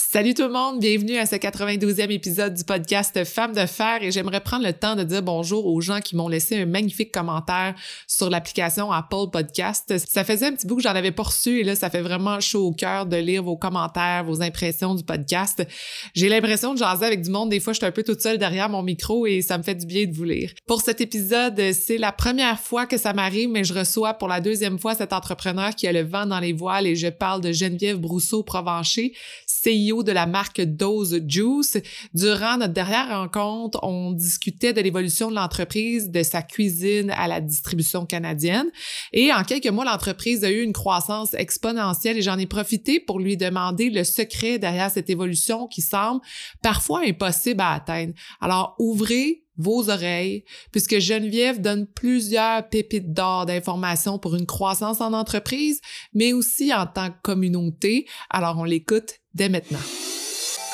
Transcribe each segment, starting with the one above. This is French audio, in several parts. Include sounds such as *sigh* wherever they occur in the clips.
Salut tout le monde, bienvenue à ce 92e épisode du podcast Femmes de fer et j'aimerais prendre le temps de dire bonjour aux gens qui m'ont laissé un magnifique commentaire sur l'application Apple Podcast. Ça faisait un petit bout que j'en avais pas reçu et là ça fait vraiment chaud au cœur de lire vos commentaires, vos impressions du podcast. J'ai l'impression de jaser avec du monde, des fois je suis un peu toute seule derrière mon micro et ça me fait du bien de vous lire. Pour cet épisode, c'est la première fois que ça m'arrive mais je reçois pour la deuxième fois cet entrepreneur qui a le vent dans les voiles et je parle de Geneviève Brousseau-Provencher, CEO de la marque Dose Juice. Durant notre dernière rencontre, on discutait de l'évolution de l'entreprise, de sa cuisine à la distribution canadienne. Et en quelques mois, l'entreprise a eu une croissance exponentielle et j'en ai profité pour lui demander le secret derrière cette évolution qui semble parfois impossible à atteindre. Alors, ouvrez vos oreilles, puisque Geneviève donne plusieurs pépites d'or d'informations pour une croissance en entreprise, mais aussi en tant que communauté. Alors, on l'écoute dès maintenant.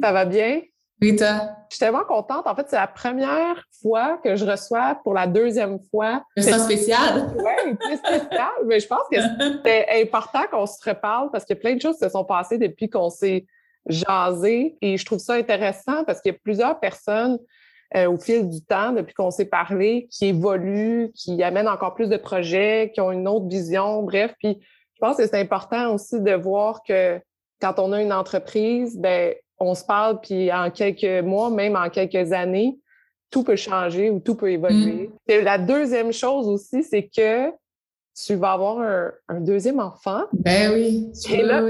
Ça va bien? Oui, toi? Je suis tellement contente. En fait, c'est la première fois que je reçois pour la deuxième fois. C'est spécial. *laughs* Oui, c'est spécial. Mais je pense que c'est important qu'on se reparle parce que plein de choses se sont passées depuis qu'on s'est jasé. Et je trouve ça intéressant parce qu'il y a plusieurs personnes euh, au fil du temps, depuis qu'on s'est parlé, qui évoluent, qui amènent encore plus de projets, qui ont une autre vision. Bref, puis je pense que c'est important aussi de voir que quand on a une entreprise, ben on se parle, puis en quelques mois, même en quelques années, tout peut changer ou tout peut évoluer. Mm. La deuxième chose aussi, c'est que tu vas avoir un, deuxième enfant. Ben oui. Et là,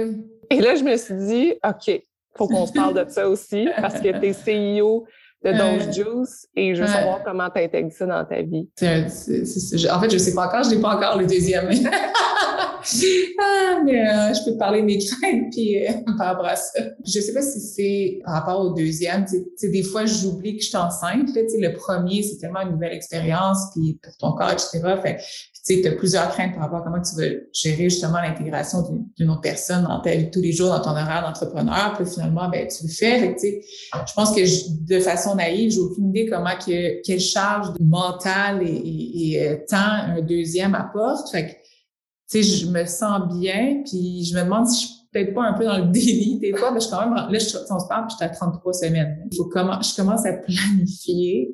et là, je me suis dit, OK, faut qu'on se parle de ça *laughs* aussi parce que tu es CEO de Dose Juice et je veux savoir comment tu intègres ça dans ta vie. en fait, je sais pas encore, je n'ai pas encore le deuxième. *laughs* ah, mais euh, je peux te parler de mes craintes puis, euh, par rapport à ça. Je sais pas si c'est par rapport au deuxième. Tu des fois, j'oublie que je suis enceinte. Là, le premier, c'est tellement une nouvelle expérience puis pour ton corps, etc. Fait, tu as plusieurs craintes par rapport à comment tu veux gérer justement l'intégration d'une autre personne dans ta vie tous les jours, dans ton horaire d'entrepreneur. Puis finalement, ben, tu le fais. Fait je pense que de façon naïve, j'ai aucune idée comment que, quelle charge mentale et, et, et euh, temps un deuxième apporte. Fait tu sais, je me sens bien, puis je me demande si je suis peut-être pas un peu dans le déni des fois, mais je suis quand même, là, je, on se parle, puis je suis à 33 semaines. Il faut comment, je commence à planifier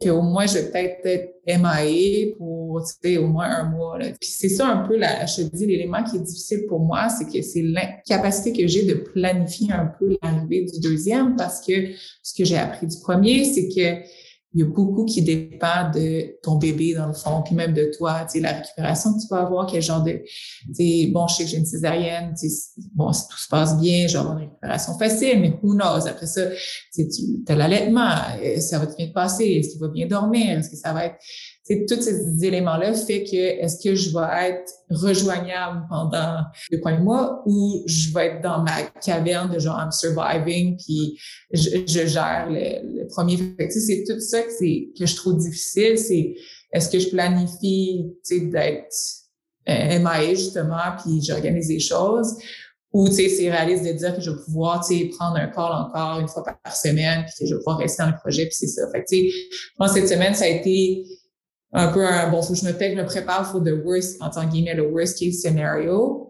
qu'au moins je vais peut-être être MIA pour, tu sais, au moins un mois. Là. Puis c'est ça un peu, la, je te dis, l'élément qui est difficile pour moi, c'est que c'est l'incapacité que j'ai de planifier un peu l'arrivée du deuxième parce que ce que j'ai appris du premier, c'est que il y a beaucoup qui dépend de ton bébé dans le fond, puis même de toi, tu sais, la récupération que tu vas avoir, quel genre de, tu sais, bon, je sais que j'ai une césarienne, tu sais, bon, si tout se passe bien, j'ai une récupération facile, mais who knows? Après ça, tu as l'allaitement, euh, ça va te bien passer, est-ce qu'il va bien dormir, est-ce que ça va être, tous ces éléments-là fait que est-ce que je vais être rejoignable pendant deux premiers mois ou je vais être dans ma caverne de genre I'm surviving puis je, gère le, premier. C'est tout ça que, c'est, que je trouve difficile. C'est est-ce que je planifie d'être euh, MIA justement puis j'organise les choses? Ou c'est réaliste de dire que je vais pouvoir prendre un call encore une fois par, semaine puis que je vais pouvoir rester dans le projet puis c'est ça. Fait que, je pense que cette semaine, ça a été un peu un, bon, faut que je me, je me prépare pour the worst, en tant guillemets, le worst case scenario.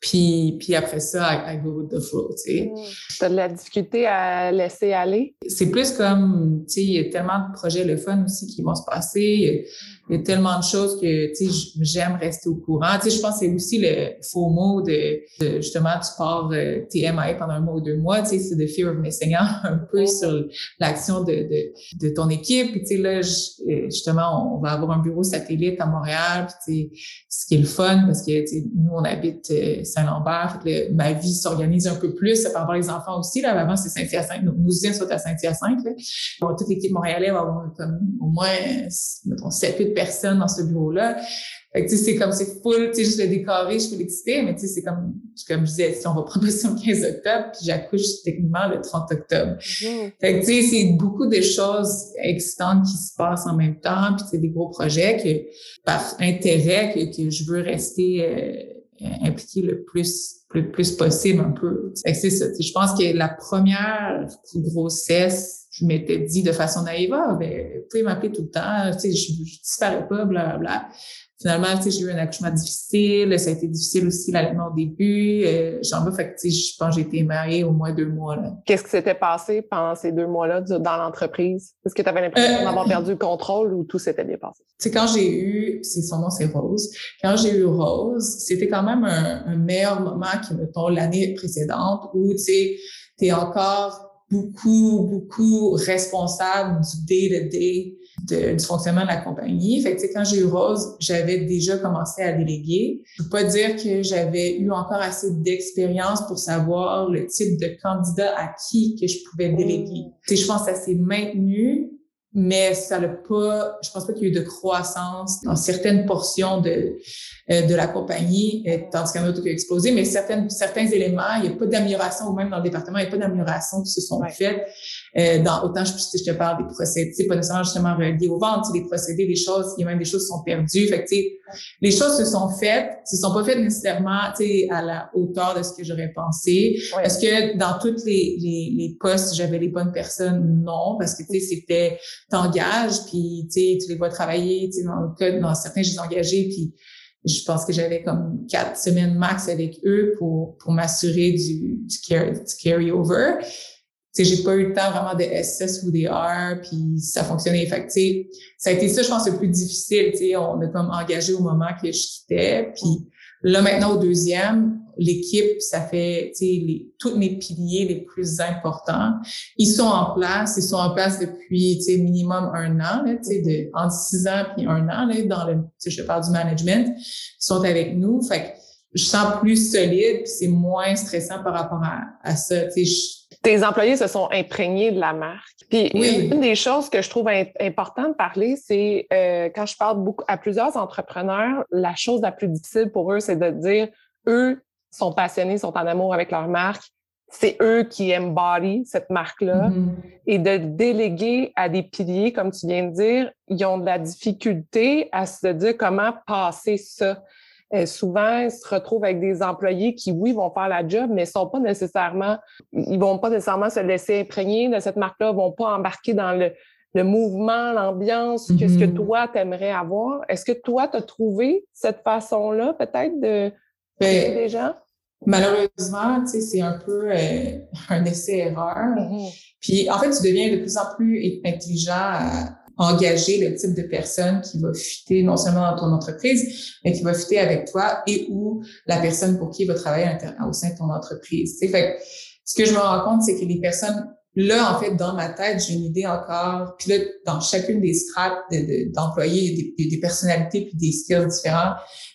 Puis, puis après ça, I, go with the flow, tu sais. Mm. Tu as de la difficulté à laisser aller? C'est plus comme, tu sais, il y a tellement de projets le fun aussi qui vont se passer. Il y a tellement de choses que, tu sais, j'aime rester au courant. Tu sais, je pense que c'est aussi le faux mot de, justement, tu pars euh, tes MIA pendant un mois ou deux mois, tu sais, c'est the fear of missing out *laughs* un peu sur l'action de, de, de, ton équipe. Puis, tu sais, là, euh, justement, on va avoir un bureau satellite à Montréal, puis, tu sais, ce qui est le fun, parce que, tu sais, nous, on habite euh, Saint-Lambert, fait que ma vie s'organise un peu plus par rapport aux enfants aussi, là. Avant, c'est Saint-Hyacinthe, nos, usines sont à Saint-Hyacinthe, là. toute l'équipe montréalaise va avoir comme au moins, mettons, 7, 8 personnes dans ce bureau-là. Fait que, tu sais, c'est comme, c'est full, tu sais, juste le décorer, je peux l'exciter, mais tu sais, c'est comme, comme je disais, si on va prendre le 15 octobre, puis j'accouche techniquement le 30 octobre. Mm-hmm. Fait que, tu sais, c'est beaucoup de choses excitantes qui se passent en même temps, puis c'est des gros projets que, par intérêt, que, que je veux rester euh, impliqué le plus le plus possible un peu. C'est ça. Je pense que la première grossesse, je m'étais dit de façon naïve, ah, ben, vous pouvez m'appeler tout le temps, je, je disparais pas, bla, bla. Finalement, tu sais, j'ai eu un accouchement difficile. Ça a été difficile aussi l'allaitement au début. Euh, j'en veux, fait que, tu sais, je pense que j'ai été mariée au moins deux mois, là. Qu'est-ce qui s'était passé pendant ces deux mois-là dans l'entreprise? Est-ce que tu avais l'impression euh, d'avoir perdu le contrôle ou tout s'était bien passé? C'est quand j'ai eu, c'est son nom, c'est Rose. Quand j'ai eu Rose, c'était quand même un, un meilleur moment que, mettons, l'année précédente où, tu sais, t'es encore beaucoup, beaucoup responsable du day-to-day du fonctionnement de la compagnie. Fait que, quand j'ai eu Rose, j'avais déjà commencé à déléguer. Je peux pas dire que j'avais eu encore assez d'expérience pour savoir le type de candidat à qui que je pouvais déléguer. Mm. je pense que ça s'est maintenu, mais ça n'a pas, je pense pas qu'il y ait eu de croissance dans certaines portions de, euh, de la compagnie, euh, tandis qu'un autre qui a explosé, mais certaines, certains éléments, il n'y a pas d'amélioration, ou même dans le département, il n'y a pas d'amélioration qui se sont faites. Euh, dans, autant je, je te parle des procédés, pas nécessairement justement reliés aux ventes, des procédés, des choses, il y a même des choses qui sont perdues. Fait que, les choses se sont faites, se sont pas faites nécessairement à la hauteur de ce que j'aurais pensé. Est-ce que dans toutes les, les, les postes, j'avais les bonnes personnes? Non, parce que c'était t'engages, puis tu les vois travailler, dans le cas, dans certains, je les engagés, puis je pense que j'avais comme quatre semaines max avec eux pour, pour m'assurer du, du, carry-over. Sais, j'ai pas eu le temps vraiment de SS ou des R, puis ça fonctionnait. Fait que, ça a été ça, je pense, le plus difficile. Tu sais, on a comme engagé au moment que je quittais, puis Là, maintenant, au deuxième, l'équipe, ça fait, tu sais, tous mes piliers les plus importants, ils sont en place. Ils sont en place depuis, tu sais, minimum un an, tu sais, de, entre six ans puis un an, là, dans le, je parle du management. Ils sont avec nous. Fait que je sens plus solide puis c'est moins stressant par rapport à, à ça, tu sais, tes employés se sont imprégnés de la marque. Puis une des choses que je trouve important de parler, c'est euh, quand je parle beaucoup à plusieurs entrepreneurs, la chose la plus difficile pour eux, c'est de dire eux sont passionnés, sont en amour avec leur marque. C'est eux qui embody cette marque-là mm-hmm. et de déléguer à des piliers, comme tu viens de dire, ils ont de la difficulté à se dire comment passer ça. Euh, souvent, ils se retrouvent avec des employés qui, oui, vont faire la job, mais sont pas nécessairement, ils vont pas nécessairement se laisser imprégner de cette marque-là, vont pas embarquer dans le, mouvement, l'ambiance, que ce que mm-hmm. toi, t'aimerais avoir. Est-ce que toi, tu as trouvé cette façon-là, peut-être, de ben, des gens? Malheureusement, tu sais, c'est un peu euh, un essai-erreur. Mm-hmm. Puis, en fait, tu deviens de plus en plus intelligent à, engager le type de personne qui va fitter non seulement dans ton entreprise, mais qui va fitter avec toi et ou la personne pour qui il va travailler au sein de ton entreprise. Fait ce que je me rends compte, c'est que les personnes Là, en fait, dans ma tête, j'ai une idée encore. Puis là, dans chacune des strates d'employés, de, des, des, personnalités puis des skills différents.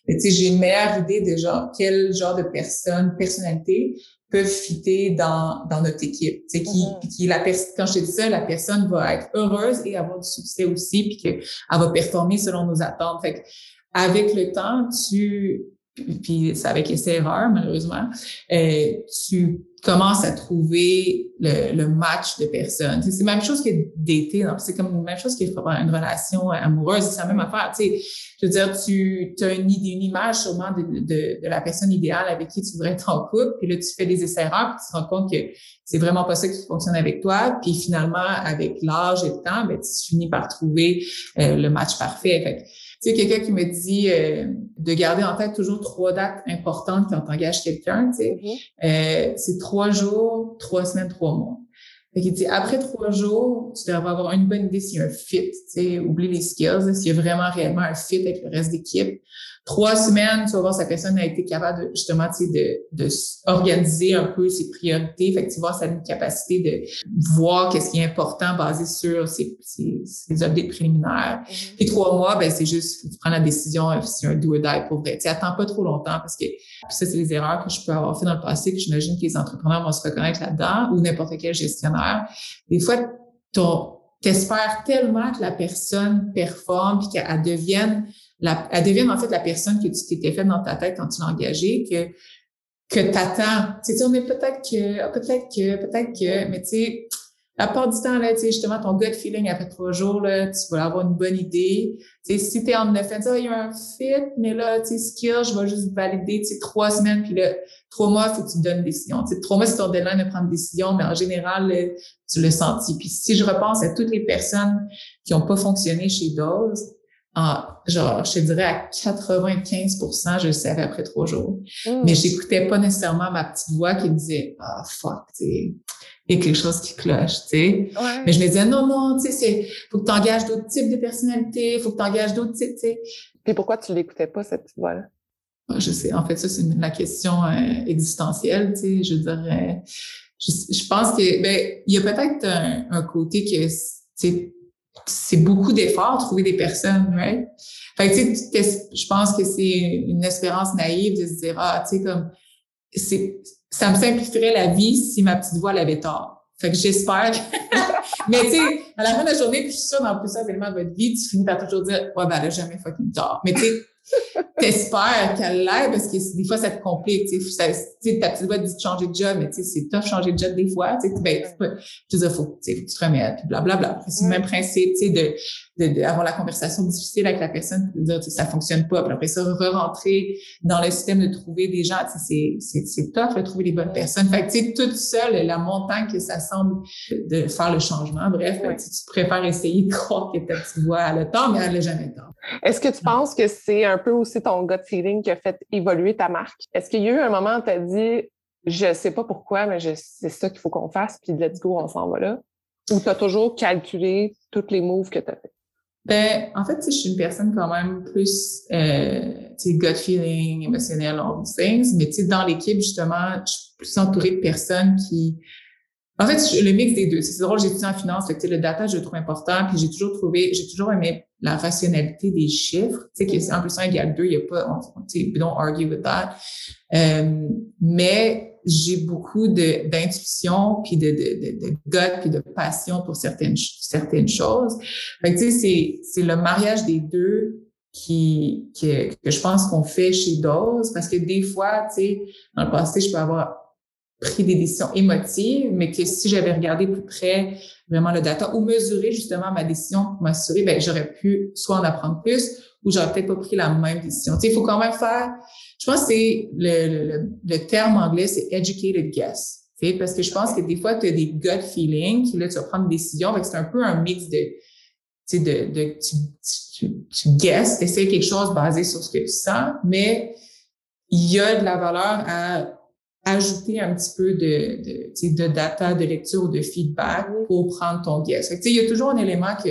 Tu j'ai une meilleure idée de genre quel genre de personne, personnalité peuvent fitter dans, dans notre équipe. Sais, qui, mm-hmm. qui la quand je dis ça, la personne va être heureuse et avoir du succès aussi, puis qu'elle va performer selon nos attentes. Fait que, avec le temps, tu puis c'est avec essai erreurs malheureusement, euh, tu commences à trouver le, le match de personnes. C'est la même chose que d'été, c'est comme la même chose que une relation amoureuse, c'est la même affaire. Tu sais, je veux dire, tu as une, une image sûrement de, de, de, la personne idéale avec qui tu voudrais être en couple, puis là tu fais des essais erreurs, puis tu te rends compte que c'est vraiment pas ça qui fonctionne avec toi, puis finalement avec l'âge et le temps, ben tu finis par trouver euh, le match parfait. Fait tu sais, quelqu'un qui me dit euh, de garder en tête toujours trois dates importantes quand tu engages quelqu'un, tu sais. Mm-hmm. Euh, c'est trois jours, trois semaines, trois mois. Fait qu'il dit, après trois jours, tu devrais avoir une bonne idée s'il y a un fit, tu sais, oublie les skills, s'il y a vraiment réellement un fit avec le reste d'équipe trois semaines, tu vas voir, sa personne a été capable de, justement, tu sais, de, de organiser un peu ses priorités. Fait que tu vois, ça a une capacité de voir qu'est-ce qui est important basé sur ses, ses, ses updates préliminaires. Mm-hmm. Puis trois mois, ben, c'est juste, faut tu prends la décision si c'est un do or die pour vrai. Tu attends pas trop longtemps parce que ça, c'est les erreurs que je peux avoir fait dans le passé, que j'imagine que les entrepreneurs vont se reconnaître là-dedans ou n'importe quel gestionnaire. Des fois, ton, t'espères tellement que la personne performe puis qu'elle devienne la, elle devient en fait la personne que tu faite dans ta tête quand tu l'as engagée, que que t'attends. Tu sais, est peut-être que, peut-être que, peut-être que, mais tu sais, la part du temps, là, tu sais, justement, ton gut feeling après trois jours, là, tu vas avoir une bonne idée. Tu sais, si t'es en neuf, tu il y a un fit, mais là, tu sais, skill, je vais juste valider, tu sais, trois semaines, puis là, trois mois, faut que tu te donnes une décision. Tu sais, trois mois, c'est ton deadline de prendre une décision, mais en général, tu l'as senti. Puis si je repense à toutes les personnes qui ont pas fonctionné chez Dose, genre, je te dirais à 95% je le savais après trois jours. Hmm. Mais j'écoutais pas nécessairement ma petite voix qui me disait, ah, fuck, tu il y a quelque chose qui cloche, tu sais. Mais je me disais, non, non, tu sais, c'est, faut que tu engages d'autres types de personnalités, faut que tu engages d'autres types, tu sais. Puis pourquoi tu l'écoutais pas, cette petite voix-là? Je sais. En fait, ça, c'est la question euh, existentielle, tu sais. Je dirais, je, je pense que, ben, il y a peut-être un, un côté que, tu sais, c'est beaucoup d'efforts trouver des personnes, right? Fait que, tu sais, je pense que c'est une espérance naïve de se dire, ah, tu sais, comme, c'est, ça me simplifierait la vie si ma petite voix l'avait tort. Fait que j'espère. *laughs* Mais tu sais, à la fin de la journée, puis je suis sûre dans plusieurs éléments de votre vie, tu finis par toujours dire, ouais, ben, elle a jamais fucking tort. Mais tu sais, *laughs* t'espères qu'elle l'aide parce que des fois, ça te complique. Tu sais, ta petite voix dit de changer de job, mais tu sais, c'est tough changer de job des fois. Tu sais, ben, tu dis, faut, faut que tu te remettes, puis blablabla. C'est le même principe, tu sais, de, d'avoir la conversation difficile avec la personne, de dire, ça fonctionne pas. Puis après ça, re-rentrer dans le système de trouver des gens, c'est, c'est, c'est tough de trouver les bonnes personnes. Fait que, tu sais, toute seule, la montagne que ça semble de faire le changement. Bref, tu préfères essayer de croire que ta petite voix a le temps, mais elle n'a jamais le temps. Est-ce que tu penses que c'est un peu aussi ton gut feeling qui a fait évoluer ta marque? Est-ce qu'il y a eu un moment où tu as dit, je sais pas pourquoi, mais c'est ça qu'il faut qu'on fasse, puis let's go, on s'en va là? Ou tu as toujours calculé toutes les moves que tu as fait? Ben, en fait, je suis une personne quand même plus, euh, tu sais, gut feeling, émotionnel, all these things. Mais tu sais, dans l'équipe, justement, je suis plus entourée de personnes qui, en fait, le mix des deux. C'est drôle, j'ai étudié en finance, fait que, le data, je le trouve important, puis j'ai toujours trouvé, j'ai toujours aimé la rationalité des chiffres. Tu sais, que 1 plus 1 égale 2, il n'y a pas, tu sais, don't argue with that. Euh, mais j'ai beaucoup d'intuition, puis de, de, de, de gut, puis de passion pour certaines, certaines choses. Fait que, tu sais, c'est le mariage des deux qui, que, que je pense qu'on fait chez Dose, parce que des fois, tu sais, dans le passé, je peux avoir pris des décisions émotives, mais que si j'avais regardé plus près vraiment le data ou mesuré justement ma décision pour m'assurer, ben j'aurais pu soit en apprendre plus ou j'aurais peut-être pas pris la même décision. Tu sais, il faut quand même faire, je pense que c'est le, le, terme anglais, c'est educated guess. Tu sais, parce que je pense que des fois, tu as des gut feelings, là, tu vas prendre une décision, c'est un peu un mix de, tu sais, de, de tu, tu, tu guesses, tu essaies quelque chose basé sur ce que tu sens, mais il y a de la valeur à ajouter un petit peu de, de, de data, de lecture ou de feedback pour prendre ton guess. il y a toujours un élément que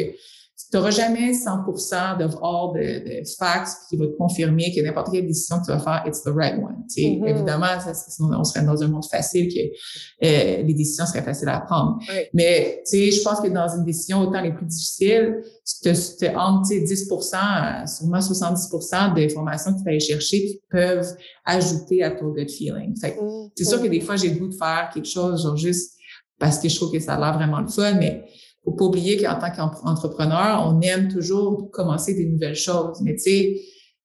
tu n'auras jamais 100% de all de, de facts qui va te confirmer que n'importe quelle décision que tu vas faire, it's the right one. Mm-hmm. Évidemment, ça, on serait dans un monde facile que euh, les décisions seraient faciles à prendre. Mais je pense que dans une décision autant les plus difficiles, tu te, te entre 10% sûrement 70% d'informations que tu vas aller chercher qui peuvent ajouter à ton gut feeling. Mm-hmm. C'est sûr que des fois, j'ai le goût de faire quelque chose, genre juste parce que je trouve que ça a l'air vraiment le fun, mais faut pas oublier qu'en tant qu'entrepreneur, on aime toujours commencer des nouvelles choses. Mais tu sais,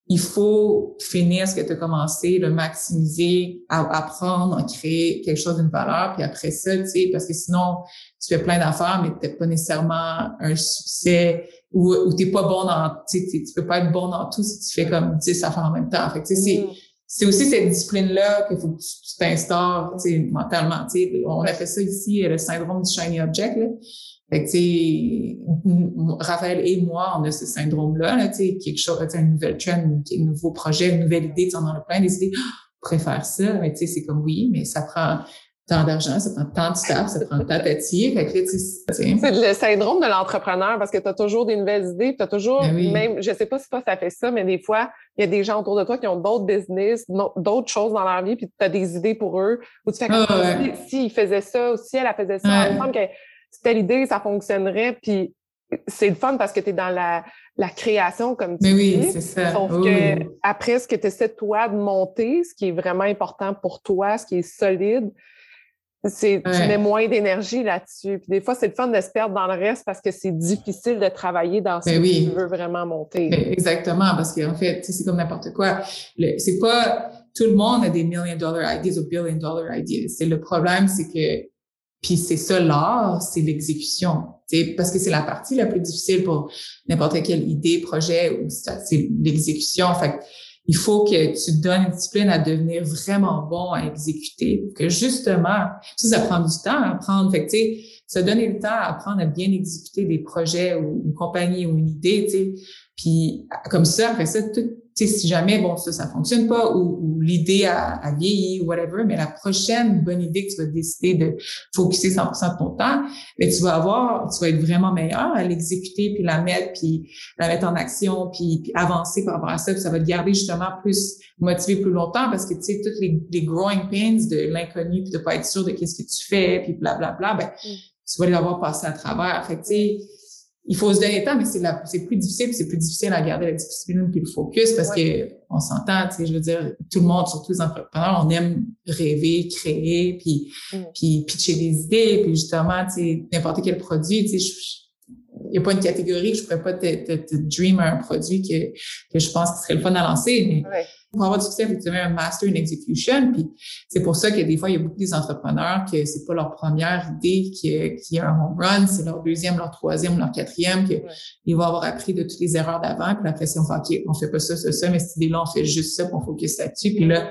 il faut finir ce que tu as commencé, le maximiser, apprendre, à créer quelque chose d'une valeur, puis après ça, tu sais, parce que sinon, tu fais plein d'affaires, mais tu pas nécessairement un succès ou, ou tu pas bon dans, tu sais, tu peux pas être bon dans tout si tu fais comme 10 affaires en même temps. Fait tu sais, c'est, mm. c'est aussi cette discipline-là qu'il faut que tu t'instaures, tu sais, mentalement, tu sais. On a fait ça ici, le syndrome du shiny object, là. Fait que, Raphaël et moi, on a ce syndrome-là, là, quelque chose, un nouvel trend, un nouveau projet, une nouvelle idée, on en a plein des idées. Oh, on préfère ça, mais tu sais, c'est comme oui, mais ça prend tant d'argent, ça prend tant de staff, ça prend tant d'attier. C'est le syndrome de l'entrepreneur parce que tu as toujours des nouvelles idées, tu as toujours, ben même, je sais pas si pas ça fait ça, mais des fois, il y a des gens autour de toi qui ont d'autres business, d'autres choses dans leur vie, puis tu as des idées pour eux, ou tu fais comme ah, si, ils faisaient ça, ou si elle, faisait ça. Il me semble que c'était l'idée, ça fonctionnerait, puis c'est le fun parce que tu es dans la, la, création, comme tu Mais oui, c'est ça. Sauf que après, ce que tu essaies, toi, de monter, ce qui est vraiment important pour toi, ce qui est solide, C'est, Tu mets moins d'énergie là-dessus. Puis des fois, c'est le fun de se perdre dans le reste parce que c'est difficile de travailler dans ce ben que tu veux vraiment monter. Ben, exactement, parce qu'en fait, c'est comme n'importe quoi. c'est pas tout le monde a des million dollar ideas ou billion dollar ideas. C'est le problème, c'est que puis c'est ça l'art, c'est l'exécution. Parce que c'est la partie la plus difficile pour n'importe quelle idée, projet, ou c'est l'exécution. Fait il faut que tu donnes une discipline à devenir vraiment bon à exécuter. Que justement, ça, ça prend du temps à apprendre. Fait que, se donner le temps à apprendre à bien exécuter des projets ou une compagnie ou une idée, tu. Puis comme ça, après ça, tout, si jamais, bon, ça, ça fonctionne pas ou, l'idée a, a, vieilli ou whatever, mais la prochaine bonne idée que tu vas décider de focuser 100% de ton temps, mais tu vas avoir, tu vas être vraiment meilleur à l'exécuter puis la mettre puis la mettre en action puis, avancer par rapport à ça puis ça va te garder justement plus motivé plus longtemps parce que tu sais toutes les, les growing pains de l'inconnu puis de pas être sûr de qu'est-ce que tu fais puis blablabla, ben mm. tu vas les avoir passé à travers. Fait tu sais il faut se donner le temps, mais c'est c'est plus difficile, c'est plus difficile à garder la discipline puis le focus parce que on s'entend, tu sais, je veux dire, tout le monde, surtout les entrepreneurs, on aime rêver, créer, puis mm. puis pitcher des idées, puis justement, tu sais, n'importe quel produit, tu sais, n'y a pas une catégorie que je pourrais pas te, te, te dream un produit que, que je pense qui serait le fun à lancer, mais pour avoir du succès, il faut un master in execution. Puis c'est pour ça que des fois, il y a beaucoup d'entrepreneurs que c'est pas leur première idée qui est, qui est un home run, c'est leur deuxième, leur troisième, leur quatrième, qu'ils vont avoir appris de toutes les erreurs d'avant. Puis après, si on fait, OK, on fait pas ça, ça, ça, mais cette idée-là, on fait juste ça, puis on focus là-dessus. Puis là,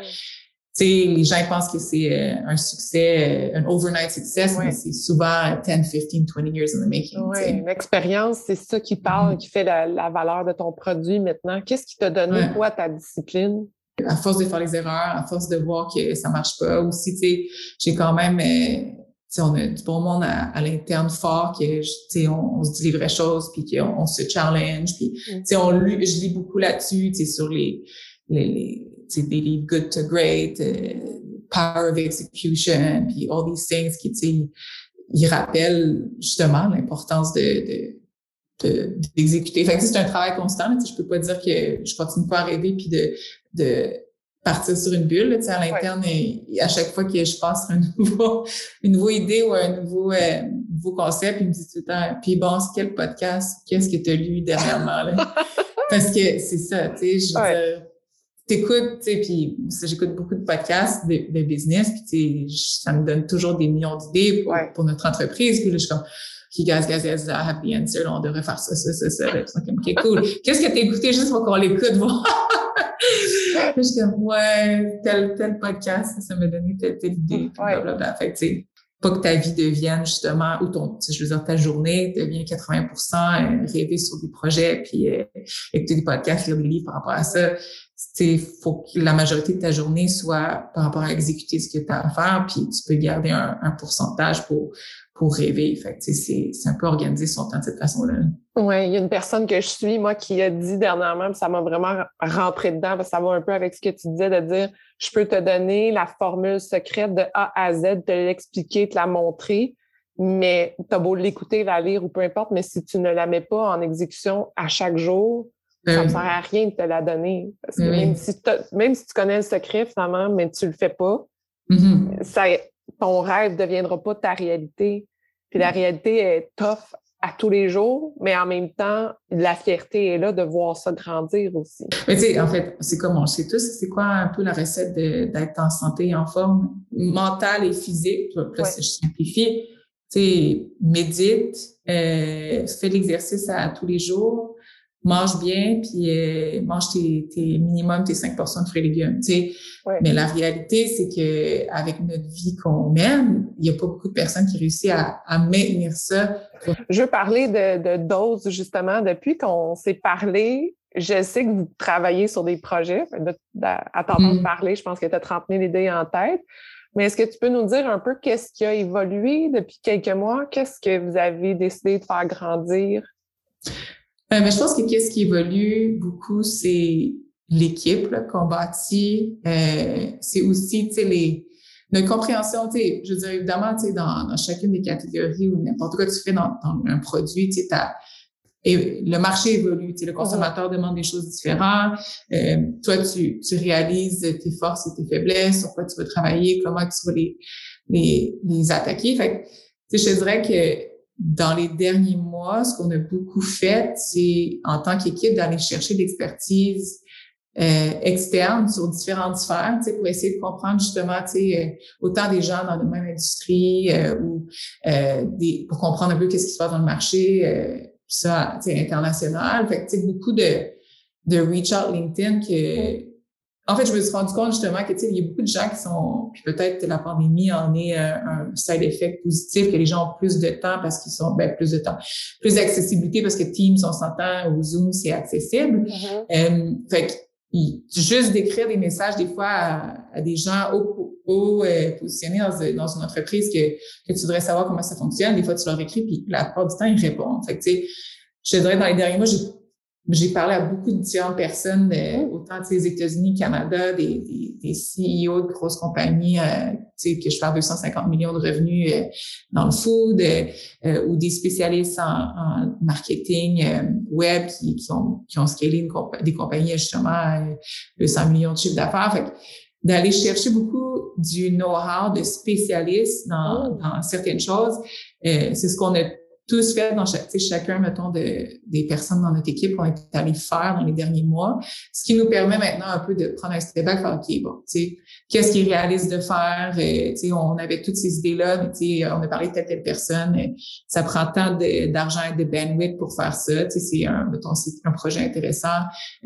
les gens pensent que c'est euh, un succès, euh, un overnight success, mais c'est souvent 10, 15, 20 years in the making. Oui, l'expérience, c'est ça qui parle, qui fait la, valeur de ton produit maintenant. Qu'est-ce qui t'a donné, toi, ta discipline? À force de faire les erreurs, à force de voir que ça marche pas, aussi, tu sais, j'ai quand même, euh, sais, on a du bon monde à, l'interne fort, que, tu on, on se dit les vraies choses, puis qu'on on se challenge, puis, mm. tu sais, on, je lis beaucoup là-dessus, tu sais, sur les, les, les des livres Good to Great, euh, Power of Execution, puis all these things qui, ils rappellent justement l'importance de, de, d'exécuter. Fait que c'est un travail constant. Je peux pas dire que je continue pas à rêver puis de, de partir sur une bulle à l'interne et, à chaque fois que je passe sur un *laughs* nouveau, une nouvelle idée ou un nouveau, euh, nouveau concept, il me dit tout le temps, puis bon, c'est quel podcast, qu'est-ce que tu as lu dernièrement? Là? *laughs* Parce que c'est ça, tu sais, je veux dire, t'écoutes, tu sais, puis j'écoute beaucoup de podcasts de, de business, puis tu sais, ça me donne toujours des millions d'idées pour, pour, notre entreprise. Puis là, je suis comme, OK, guys, guys, guys, I have the answer, on devrait faire ça, ça, ça, ça. comme, OK, cool. *laughs* Qu'est-ce que t'as écouté juste pour qu'on l'écoute, voir? *laughs* je suis comme, ouais, tel, tel podcast, ça m'a donné telle, telle idée, blablabla. Fait tu sais, pas que ta vie devienne justement, ou ton, je veux dire, ta journée devient 80% euh, rêver sur des projets, puis euh, écouter des podcasts, lire des livres par rapport à ça il faut que la majorité de ta journée soit par rapport à exécuter ce que tu as à faire, puis tu peux garder un, pourcentage pour, pour rêver. Fait c'est, un peu organiser son temps de cette façon-là. Oui, il y a une personne que je suis, moi, qui a dit dernièrement, ça m'a vraiment rentré dedans, parce que ça va un peu avec ce que tu disais, de dire je peux te donner la formule secrète de A à Z, te l'expliquer, te la montrer, mais tu as beau l'écouter, la lire ou peu importe, mais si tu ne la mets pas en exécution à chaque jour, ça ne sert à rien de te la donner. Parce que même, si même si tu connais le secret, finalement, mais tu le fais pas, mm-hmm. ça, ton rêve ne deviendra pas ta réalité. Puis la réalité est tough à tous les jours, mais en même temps, la fierté est là de voir ça grandir aussi. Mais tu sais, en fait, c'est comme on sait tous, c'est quoi un peu la recette d'être en santé et en forme mentale et physique? Là, je simplifie. Tu sais, médite, euh, fais l'exercice à tous les jours, mange bien, puis euh, mange tes, tes minimum tes 5 de fruits et légumes. Tu sais. Mais la réalité, c'est que avec notre vie qu'on mène, il n'y a pas beaucoup de personnes qui réussissent à, à maintenir ça. Je veux parler de, de doses, justement. Depuis qu'on s'est parlé, je sais que vous travaillez sur des projets. à t'entendre mm. parler, je pense que tu as 30 000 idées en tête. Mais est-ce que tu peux nous dire un peu qu'est-ce qui a évolué depuis quelques mois? Qu'est-ce que vous avez décidé de faire grandir? Euh, mais je pense que qu'est-ce qui évolue beaucoup, c'est l'équipe qu'on bâtit. Euh, c'est aussi, tu sais, les notre compréhension, tu sais, je veux dire, évidemment, tu sais, dans, dans chacune des catégories ou n'importe quoi que tu fais dans, dans un produit, tu sais, et le marché évolue, tu sais, le consommateur demande des choses différentes. Euh, toi, tu, tu réalises tes forces et tes faiblesses, sur quoi tu veux travailler, comment tu vas les, les, les attaquer. Fait que, je te dirais que dans les derniers mois, ce qu'on a beaucoup fait, c'est en tant qu'équipe d'aller chercher l'expertise euh, externe sur différentes sphères, pour essayer de comprendre justement, euh, autant des gens dans la même industrie euh, ou euh, des, pour comprendre un peu qu'est-ce qui se passe dans le marché, euh, ça, international. Fait que, beaucoup de, de reach out LinkedIn que en fait, je me suis rendu compte justement que, tu sais, il y a beaucoup de gens qui sont, puis peut-être que la pandémie en est euh, un side effect positif, que les gens ont plus de temps parce qu'ils sont, ben, plus de temps, plus d'accessibilité parce que Teams, on s'entend, ou Zoom, c'est accessible. Euh, fait que, juste d'écrire des messages des fois à, des gens haut, euh, positionnés dans, dans, une entreprise que, que tu voudrais savoir comment ça fonctionne. Des fois, tu leur écris, puis la plupart du temps, ils répondent. Fait que, tu sais, je te dirais, dans les derniers mois, j'ai j'ai parlé à beaucoup de différentes personnes, euh, autant des États-Unis, Canada, des, des, des, CEO de grosses compagnies, euh, que je fais 250 millions de revenus euh, dans le food, euh, ou des spécialistes en, en marketing web qui, qui, ont, qui ont scalé des compagnies justement de 100 millions de chiffres d'affaires. Fait d'aller chercher beaucoup du know-how de spécialistes dans, dans certaines choses, c'est ce qu'on a tous fait dans chaque, chacun, mettons, de, des personnes dans notre équipe qu'on est allé faire dans les derniers mois, ce qui nous permet maintenant un peu de prendre un step back, faire, OK, bon, qu'est-ce qui est réaliste de faire? Euh, tu sais, on avait toutes ces idées-là, mais on a parlé de telle, telle personne, ça prend tant d'argent et de bandwidth pour faire ça, c'est un, mettons, c'est un projet intéressant,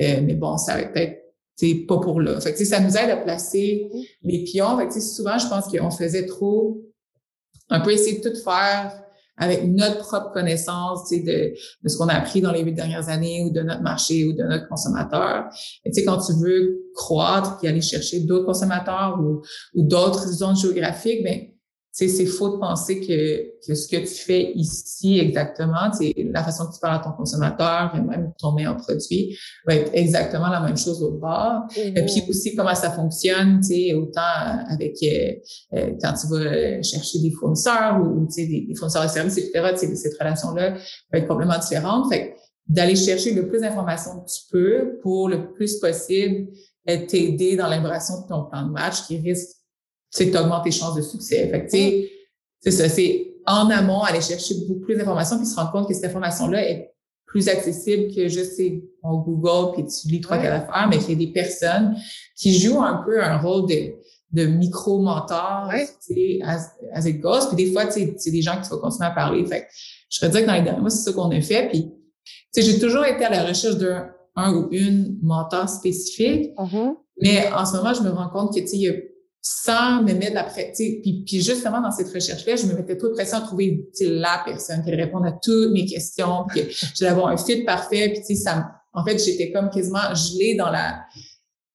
euh, mais bon, ça va peut-être c'est pas pour là. Fait que, ça nous aide à placer les pions. Fait que, souvent, je pense qu'on faisait trop un peu essayer de tout faire avec notre propre connaissance de, de ce qu'on a appris dans les huit dernières années ou de notre marché ou de notre consommateur. Et tu sais, quand tu veux croître et aller chercher d'autres consommateurs ou, ou d'autres zones géographiques, ben c'est faux de penser que, que ce que tu fais ici exactement, c'est la façon que tu parles à ton consommateur et même ton meilleur produit va être exactement la même chose au bord. Et puis mm-hmm. aussi comment ça fonctionne, tu sais, autant avec euh, euh, quand tu vas chercher des fournisseurs ou, tu sais, des, fournisseurs de services, etc. Tu sais, cette relation-là va être complètement différente. Fait d'aller chercher le plus d'informations que tu peux pour le plus possible euh, t'aider dans l'élaboration de ton plan de match qui risque c'est d'augmenter tes chances de succès. Fait que, c'est ça, c'est en amont aller chercher beaucoup plus d'informations puis se rendre compte que cette information-là est plus accessible que juste on Google puis tu lis trois quatre affaires, mais qu'il y a des personnes qui jouent un peu un rôle de de micro-mentor, tu sais, as, as it goes. Puis des fois, tu sais, c'est des gens qui vont continuer à parler. Fait que je voudrais dire que dans les derniers mois, c'est ça qu'on a fait. Puis, tu sais, j'ai toujours été à la recherche d'un un ou une mentor spécifique. Mm-hmm. Mais en ce moment, je me rends compte que, tu sais, il y a sans me mettre la pression. Puis, puis justement, dans cette recherche-là, je me mettais trop de pression à trouver la personne qui répond à toutes mes questions, puis *laughs* j'allais avoir un fit parfait. Puis, tu sais, ça, en fait, j'étais comme quasiment gelée dans la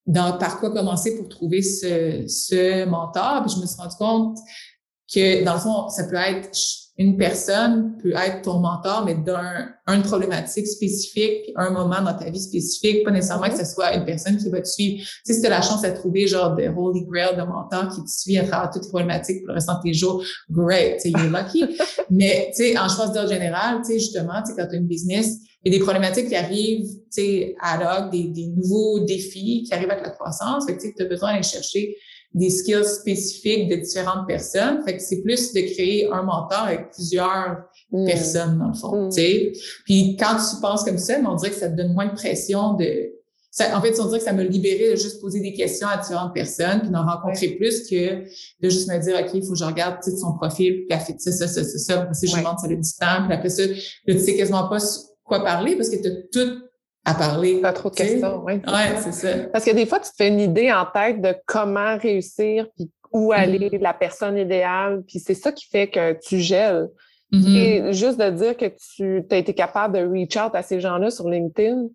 dans par quoi commencer pour trouver ce, ce mentor. Puis je me suis rendu compte que, dans le fond, ça peut être une personne peut être ton mentor, mais d'un une problématique spécifique, un moment dans ta vie spécifique, pas nécessairement que ce soit une personne qui va te suivre. Tu sais, si tu as la chance de trouver genre de holy grail de mentor qui te suit à travers toutes les problématiques pour le restant de tes jours, great, tu sais, you're lucky. *laughs* mais tu sais, en choix d'ordre général, tu sais, justement, tu sais, quand tu as une business, il y a des problématiques qui arrivent, tu sais, ad hoc, des, des nouveaux défis qui arrivent avec la croissance. Fait que tu as besoin d'aller chercher des skills spécifiques de différentes personnes. Fait que c'est plus de créer un mentor avec plusieurs mm. personnes, dans le fond, mm. tu sais. Puis quand tu penses comme ça, on dirait que ça te donne moins de pression de... Ça, en fait, on dirait que ça me libérait de juste poser des questions à différentes personnes, puis d'en rencontrer plus que de juste me dire, OK, il faut que je regarde son profil, puis qu'elle fait ça, ça, ça, ça, ça. Après je demande ça le du temps, puis après ça, là, tu sais quasiment pas quoi parler parce que tu as tout à parler. Pas trop de questions, oui. Oui, c'est ça. Parce que des fois, tu te fais une idée en tête de comment réussir, puis où mm-hmm. aller, la personne idéale, puis c'est ça qui fait que tu gèles. Mm-hmm. Et juste de dire que tu as été capable de reach out à ces gens-là sur LinkedIn,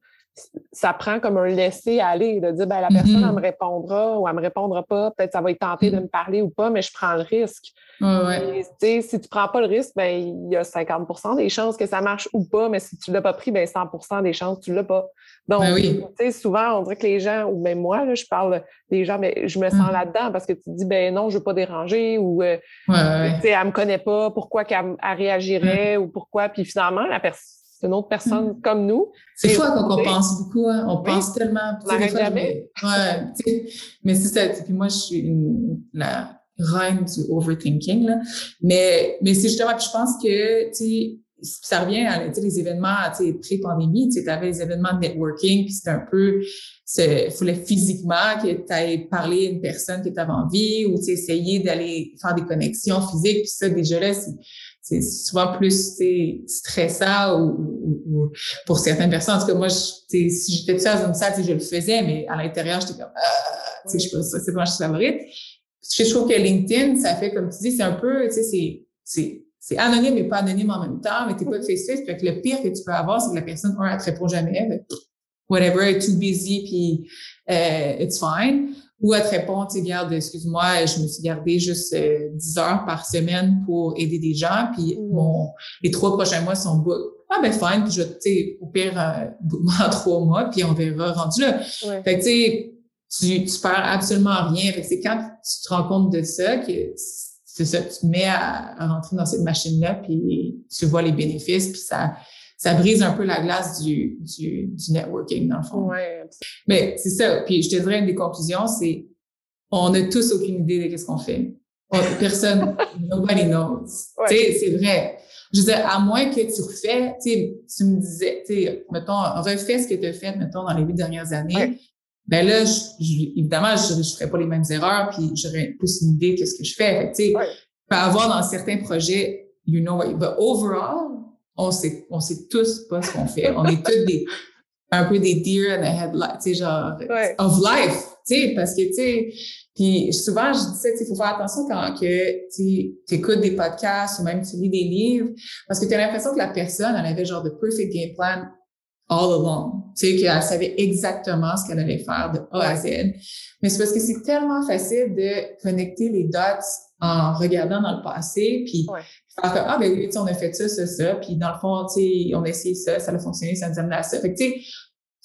ça prend comme un laisser aller, de dire ben, la personne, elle mm-hmm. me répondra ou elle me répondra pas, peut-être ça va être tenté de me parler ou pas, mais je prends le risque. Ouais, si tu prends pas le risque, ben, il y a 50% des chances que ça marche ou pas, mais si tu l'as pas pris, ben, 100% des chances que tu l'as pas. Donc, ben souvent, on dirait que les gens, ou même moi, là, je parle des gens, mais je me sens mm. là-dedans parce que tu te dis, ben non, je veux pas déranger ou, euh, ouais, elle me connaît pas, pourquoi qu'elle réagirait mm. ou pourquoi? Puis finalement, la personne, c'est une autre personne mm. comme nous. C'est fou qu'on pense beaucoup, hein. on pense tellement. On jamais. ouais, mais c'est ça. Puis moi, je suis une, la, reine du overthinking, là. Mais, mais c'est justement, je pense que, tu sais, ça revient à les événements pré-pandémie, tu avais les événements de networking, puis c'était un peu, il fallait physiquement que tu ailles parler à une personne que tu avais envie ou essayer d'aller faire des connexions physiques, puis ça, déjà là, c'est souvent plus stressant ou, ou, pour certaines personnes. En tout cas, moi, je, si j'étais ça dans une salle, je le faisais, mais à l'intérieur, j'étais comme, ah, je sais pas, c'est pas suis favorite. Je trouve que LinkedIn, ça fait, comme tu dis, c'est un peu, tu sais, c'est c'est anonyme mais pas anonyme en même temps, mais t'es pas face-to-face. Fait que le pire que tu peux avoir, c'est que la personne, un, elle te répond jamais. whatever, too busy, puis euh, it's fine. Ou elle te répond, tu sais, garde, excuse-moi, je me suis gardé juste euh, 10 heures par semaine pour aider des gens, puis mm. mon, les trois prochains mois sont book. Ah ben fine, puis je, tu sais, au pire, euh, *laughs* en trois mois, puis on verra rendu là. Fait que tu sais, tu, tu perds absolument rien. Fait que c'est quand tu te rends compte de ça que c'est ça, tu te mets à, rentrer dans cette machine-là, puis tu vois les bénéfices, puis ça, ça brise un peu la glace du, du, du networking, dans le fond. Ouais. Mais c'est ça. Puis je te dirais, une des conclusions, c'est on n'a tous aucune idée de ce qu'on fait. Personne, *laughs* nobody knows. Tu sais, c'est vrai. Je veux dire, à moins que tu refais, tu me disais, mettons, refais ce que tu as fait, mettons, dans les huit dernières années ben là, évidemment, je ne ferai pas les mêmes erreurs, puis j'aurais plus une idée de ce que je fais. Tu sais, avoir dans certains projets, you know what, but overall, on sait, on sait tous pas ce qu'on fait. On est tous des, un peu des deer in the headlights, tu sais, genre, of life, tu sais, parce que, tu sais, puis souvent, je dis il faut faire attention quand que tu écoutes des podcasts ou même tu lis des livres, parce que tu as l'impression que la personne, elle avait genre de perfect game plan all along. Tu sais, qu'elle savait exactement ce qu'elle allait faire de A à Z. Mais c'est parce que c'est tellement facile de connecter les dots en regardant dans le passé, puis faire que, ah, ben, tu sais, on a fait ça, ça, ça, puis dans le fond, tu sais, on a essayé ça, ça a fonctionné, ça nous amène à ça. Fait que, tu sais,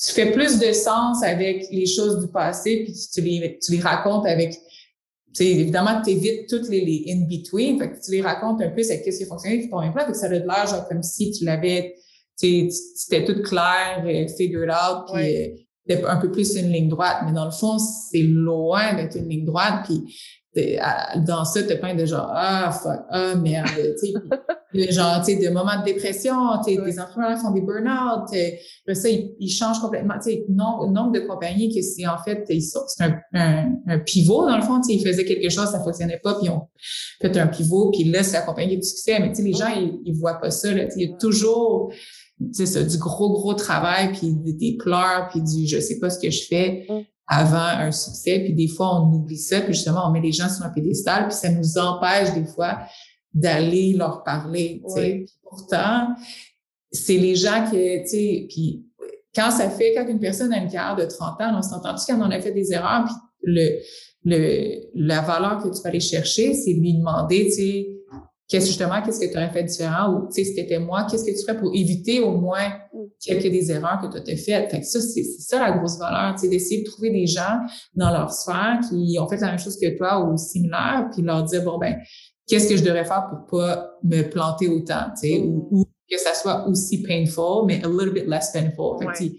tu fais plus de sens avec les choses du passé, puis tu les, tu les racontes avec tu sais, évidemment, tu évites toutes les, les in-between, fait que tu les racontes un peu, c'est qu'est-ce qui a fonctionné, puis ton implant, fait que ça a l'air genre comme si tu l'avais c'était tout clair, euh, figured out, puis euh, un peu plus une ligne droite. Mais dans le fond, c'est loin d'être une ligne droite. Puis dans ça, t'as plein de genre ah fuck ah merde tu sais *laughs* genre tu sais des moments de dépression tu sais des entrepreneurs font des burn-out après ça ils, changent complètement tu sais nombre, nombre de compagnies que c'est en fait c'est un, un, pivot dans le fond tu sais ils faisaient quelque chose ça fonctionnait pas puis ils ont fait un pivot puis là c'est la compagnie du succès mais tu sais les gens ils, ils voient pas ça là tu sais il y a toujours c'est ça, du gros, gros travail, puis des pleurs, puis du je sais pas ce que je fais mm. avant un succès. Puis des fois, on oublie ça, puis justement, on met les gens sur un pédestal, puis ça nous empêche des fois d'aller leur parler. sais. Pourtant, c'est les gens qui, tu sais, puis quand ça fait, quand une personne a une carrière de 30 ans, on s'entend-tu quand on a fait des erreurs, puis le, le, la valeur que tu vas aller chercher, c'est lui demander, tu sais, qu'est-ce justement, qu'est-ce que tu aurais fait différent? Ou, tu sais, si t'étais moi, qu'est-ce que tu ferais pour éviter au moins mm. quelques des erreurs que tu as faites? Fait que ça, c'est ça la grosse valeur, tu sais, d'essayer de trouver des gens dans leur sphère qui ont fait la même chose que toi ou similaire, puis leur dire, bon, ben, qu'est-ce que je devrais faire pour pas me planter autant, tu sais, ou, mm. que ça soit aussi painful, mais a little bit less painful. Fait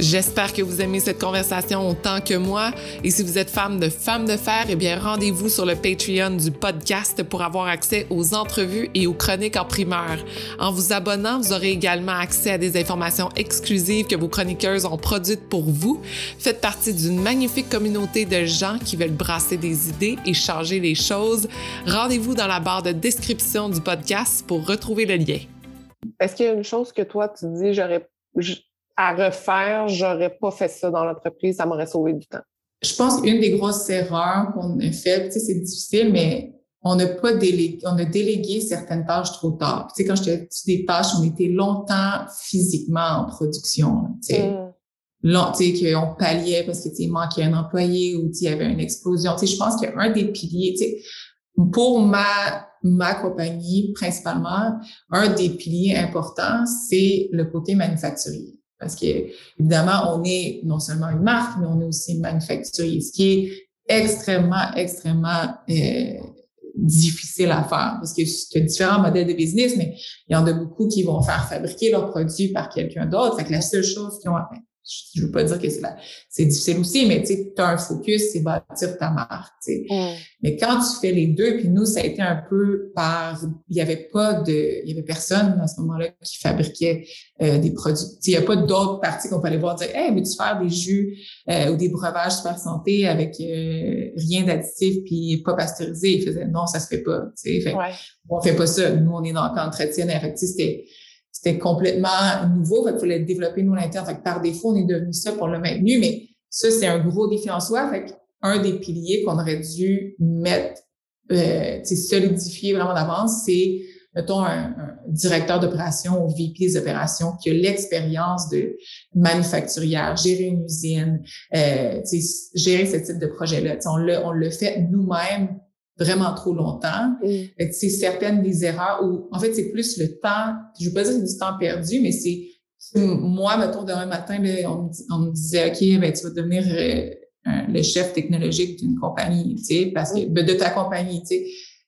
J'espère que vous aimez cette conversation autant que moi. Et si vous êtes femme de femmes de fer, eh bien, rendez-vous sur le Patreon du podcast pour avoir accès aux entrevues et aux chroniques en primeur. En vous abonnant, vous aurez également accès à des informations exclusives que vos chroniqueuses ont produites pour vous. Faites partie d'une magnifique communauté de gens qui veulent brasser des idées et changer les choses. Rendez-vous dans la barre de description du podcast pour retrouver le lien. Est-ce qu'il y a une chose que toi, tu dis, j'aurais à refaire, j'aurais pas fait ça dans l'entreprise, ça m'aurait sauvé du temps. Je pense qu'une des grosses erreurs qu'on a faites, tu sais, c'est difficile, mais on n'a pas délégué, on a délégué certaines tâches trop tard. Tu sais, quand j'étais des tâches, on était longtemps physiquement en production, tu sais. Mm. Long, tu sais, qu'on palliait parce que, tu sais, il manquait un employé ou, il y avait une explosion. Tu sais, je pense qu'un des piliers, tu sais, pour ma, ma compagnie, principalement, un des piliers importants, c'est le côté manufacturier. Parce que, évidemment, on est non seulement une marque, mais on est aussi manufacturier, ce qui est extrêmement, extrêmement euh, difficile à faire parce que c'est différents modèles de business, mais il y en a beaucoup qui vont faire fabriquer leurs produits par quelqu'un d'autre. Fait que la seule chose qu'ils ont je veux pas dire que c'est c'est difficile aussi, mais tu as un focus, c'est bâtir ta marque. Mm. Mais quand tu fais les deux, puis nous, ça a été un peu par, il y avait pas de, il y avait personne à ce moment-là qui fabriquait euh, des produits. Il y a pas d'autres parties qu'on peut aller voir dire, hey, veux-tu faire des jus euh, ou des breuvages super santé avec euh, rien d'additif puis pas pasteurisé? Il faisait, non, ça se fait pas. Fait, ouais. On fait pas ça. Nous, on est dans le camp traditionnel. Fait c'était c'était complètement nouveau. il fallait développer nous l'interne. Fait par défaut, on est devenu ça pour le maintenu. Mais ça, c'est un gros défi en soi. Fait un des piliers qu'on aurait dû mettre, euh, solidifier vraiment d'avance, c'est, mettons, un, directeur d'opération ou VP des opérations qui a l'expérience de manufacturière, gérer une usine, euh, gérer ce type de projet-là. On le, on le fait nous-mêmes vraiment trop longtemps. Mm. C'est certaines des erreurs où, en fait, c'est plus le temps, je veux pas dire que c'est du temps perdu, mais c'est, moi, mettons, demain matin, on, me disait, OK, ben, tu vas devenir euh, le chef technologique d'une compagnie, tu sais, parce que, ben, de ta compagnie, tu sais.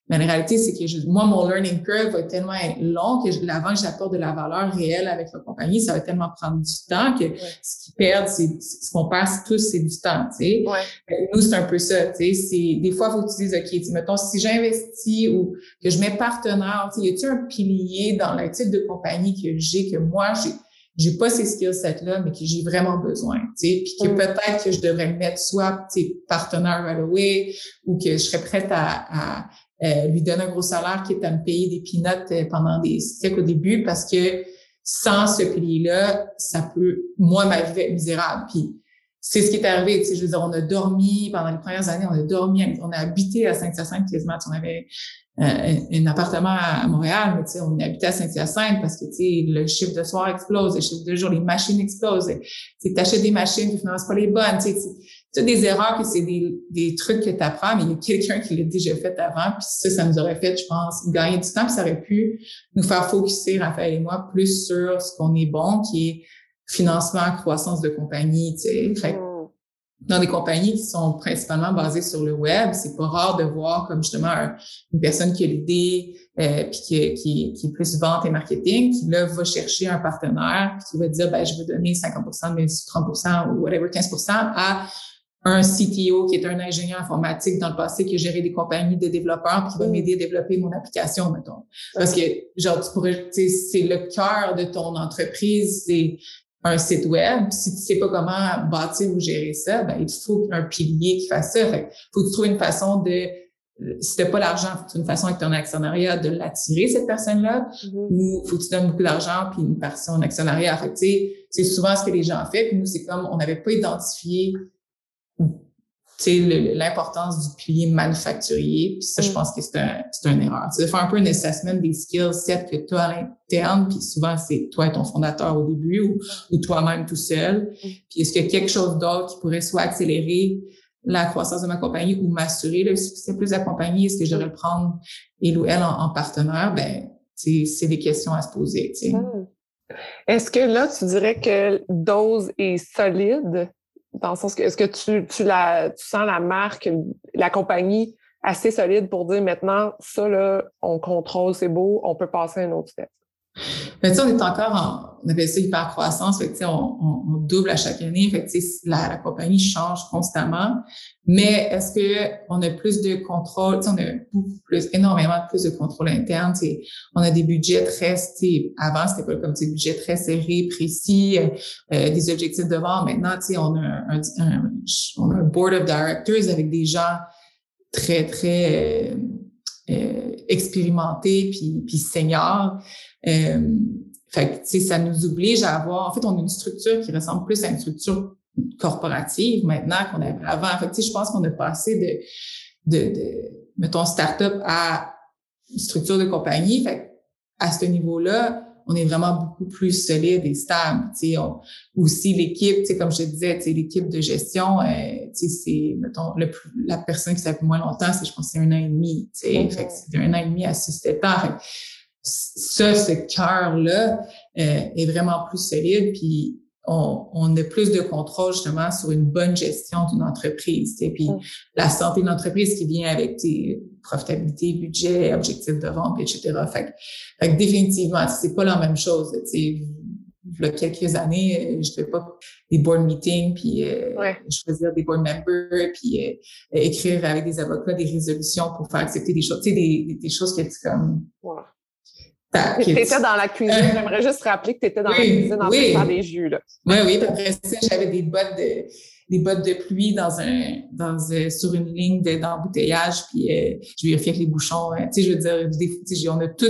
Mais la réalité, c'est que moi, mon learning curve va tellement être long que avant que j'apporte de la valeur réelle avec la compagnie, ça va tellement prendre du temps que ce qu'ils perdent, c'est ce qu'on passe tous, c'est du temps. Tu sais. Ouais. Nous, c'est un peu ça. Tu sais, c'est des fois, il faut que tu dises, ok, mettons, si j'investis ou que je mets partenaire, tu sais, y a-t-il un pilier dans le type de compagnie que j'ai que moi j'ai j'ai pas ces skill sets là mais que j'ai vraiment besoin tu sais puis que peut-être que je devrais mettre soit tu sais partenaire right away ou que je serais prête à, à euh, lui donner un gros salaire qui est à me payer des peanuts euh, pendant des siècles au début parce que sans ce pilier-là, ça peut, moi, ma vie être misérable. Puis c'est ce qui est arrivé. Tu sais, je veux dire, on a dormi pendant les premières années, on a dormi, on a habité à Saint-Hyacinthe quasiment. On avait euh, un appartement à Montréal, mais tu sais, on habitait à Saint-Hyacinthe parce que tu sais, le chiffre de soir explose, le chiffre de jour, les machines explosent. Tu achètes des machines, tu finances pas les bonnes. Tu sais, c'est des erreurs que c'est des, des trucs que tu apprends, mais il y a quelqu'un qui l'a déjà fait avant, puis ça, ça nous aurait fait, je pense, gagner du temps, puis ça aurait pu nous faire focuser, Raphaël et moi, plus sur ce qu'on est bon, qui est financement, croissance de compagnie, tu sais. Fait, mm. dans des compagnies qui sont principalement basées sur le web, c'est pas rare de voir comme justement une personne qui a l'idée, euh, puis qui, qui, qui, est plus vente et marketing, qui là va chercher un partenaire, puis qui va dire ben je veux donner 50% de mes 30% ou whatever 15% à un CTO qui est un ingénieur informatique dans le passé qui a géré des compagnies de développeurs qui va mm. m'aider à développer mon application, mettons. Parce que, genre, tu pourrais, c'est le cœur de ton entreprise, c'est un site web. Si tu sais pas comment bâtir ou gérer ça, ben, il faut un pilier qui fasse ça. Fait faut que tu trouves une façon de, si t'as pas l'argent, faut que tu trouves une façon avec ton actionnariat de l'attirer, cette personne-là, mm-hmm. ou faut que tu donnes beaucoup d'argent puis une partie en actionnariat. Fait tu sais, c'est souvent ce que les gens font. Puis nous, c'est comme, on n'avait pas identifié l'importance du pilier manufacturier. Puis ça, je mm. pense que c'est un, c'est une erreur. C'est de faire un peu un assessment des skills set que tu as à l'interne, puis souvent, c'est toi et ton fondateur au début ou, ou toi-même tout seul. Mm. Puis est-ce qu'il y a quelque chose d'autre qui pourrait soit accélérer la croissance de ma compagnie ou m'assurer le succès plus accompagné? Est-ce que je devrais le prendre, il ou elle, en, partenaire? Ben, c'est des questions à se poser. Mm. Est-ce que là, tu dirais que dose est solide? Dans le sens est-ce que tu, tu sens la marque, la compagnie assez solide pour dire maintenant, ça, là, on contrôle, c'est beau, on peut passer à un autre step? Mais on est encore en, on appelle ça hyper croissance, fait on, on, on, double à chaque année, fait la, la compagnie change constamment. Mais est-ce que on a plus de contrôle, on a beaucoup plus, énormément plus de contrôle interne, on a des budgets très, avant c'était pas comme des budgets très serrés, précis, euh, euh, des objectifs de vente. Maintenant, on a un, un, on a un board of directors avec des gens très, très euh, euh, expérimenté puis, puis senior. Euh, fait que, ça nous oblige à avoir, en fait, on a une structure qui ressemble plus à une structure corporative maintenant qu'on avait avant. Fait que, je pense qu'on a passé de, de, de, mettons, start-up à une structure de compagnie. Fait à ce niveau-là, on est vraiment beaucoup plus solide et stable. On, aussi l'équipe, comme je te disais, l'équipe de gestion, euh, c'est mettons le la personne qui s'appelle moins longtemps, c'est je pense c'est un an et demi. Mm-hmm. Fait c'est un an et demi à six sept ans. Ce cœur-là euh, est vraiment plus solide. Puis on, on, a plus de contrôle justement sur une bonne gestion d'une entreprise. Et puis mm. la santé de l'entreprise qui vient avec tes profitabilité, budget, objectifs de vente, etc. Fait, fait que définitivement, c'est pas la même chose. il y a quelques années, je ne fais pas des board meetings, puis choisir des board members, puis écrire avec des avocats des résolutions pour faire accepter des choses, tu sais, des, des, choses que tu comme... Tu étais dans la cuisine. J'aimerais juste rappeler que tu étais dans la cuisine en train de faire des jus. Là. Oui, oui. Après ça, j'avais des bottes de des bottes de pluie dans un dans sur une ligne d'embouteillage puis euh, je vérifiais avec les bouchons hein. tu sais je veux dire des, on a tout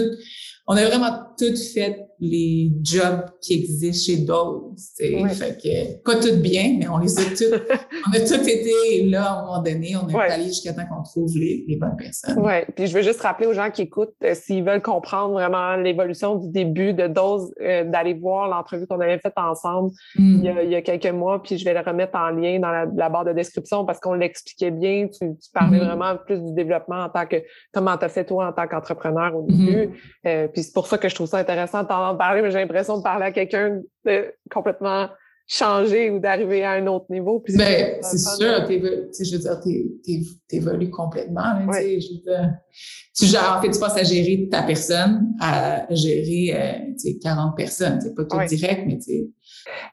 on a vraiment tout fait les jobs qui existent chez Dole. Ouais. Fait que, pas tout bien, mais on les a tous, *laughs* on a tous été là à un moment donné. On est ouais. allé jusqu'à temps qu'on trouve les, les, bonnes personnes. Oui. Puis je veux juste rappeler aux gens qui écoutent, euh, s'ils veulent comprendre vraiment l'évolution du début de Dose, euh, d'aller voir l'entrevue qu'on avait faite ensemble il, y a, il, y a, quelques mois. Puis je vais le remettre en lien dans la, la barre de description parce qu'on l'expliquait bien. Tu, tu parlais mm. vraiment plus du développement en tant que, comment tu as fait toi en tant qu'entrepreneur au début. Mm. Euh, puis c'est pour ça que je trouve ça intéressant parler, mais j'ai l'impression de parler à quelqu'un de complètement changé ou d'arriver à un autre niveau. Ben, c'est sûr, je veux dire, t'évolues complètement. tu gères, en fait, tu passes à gérer ta personne, à gérer euh, 40 personnes. C'est pas tout direct, mais tu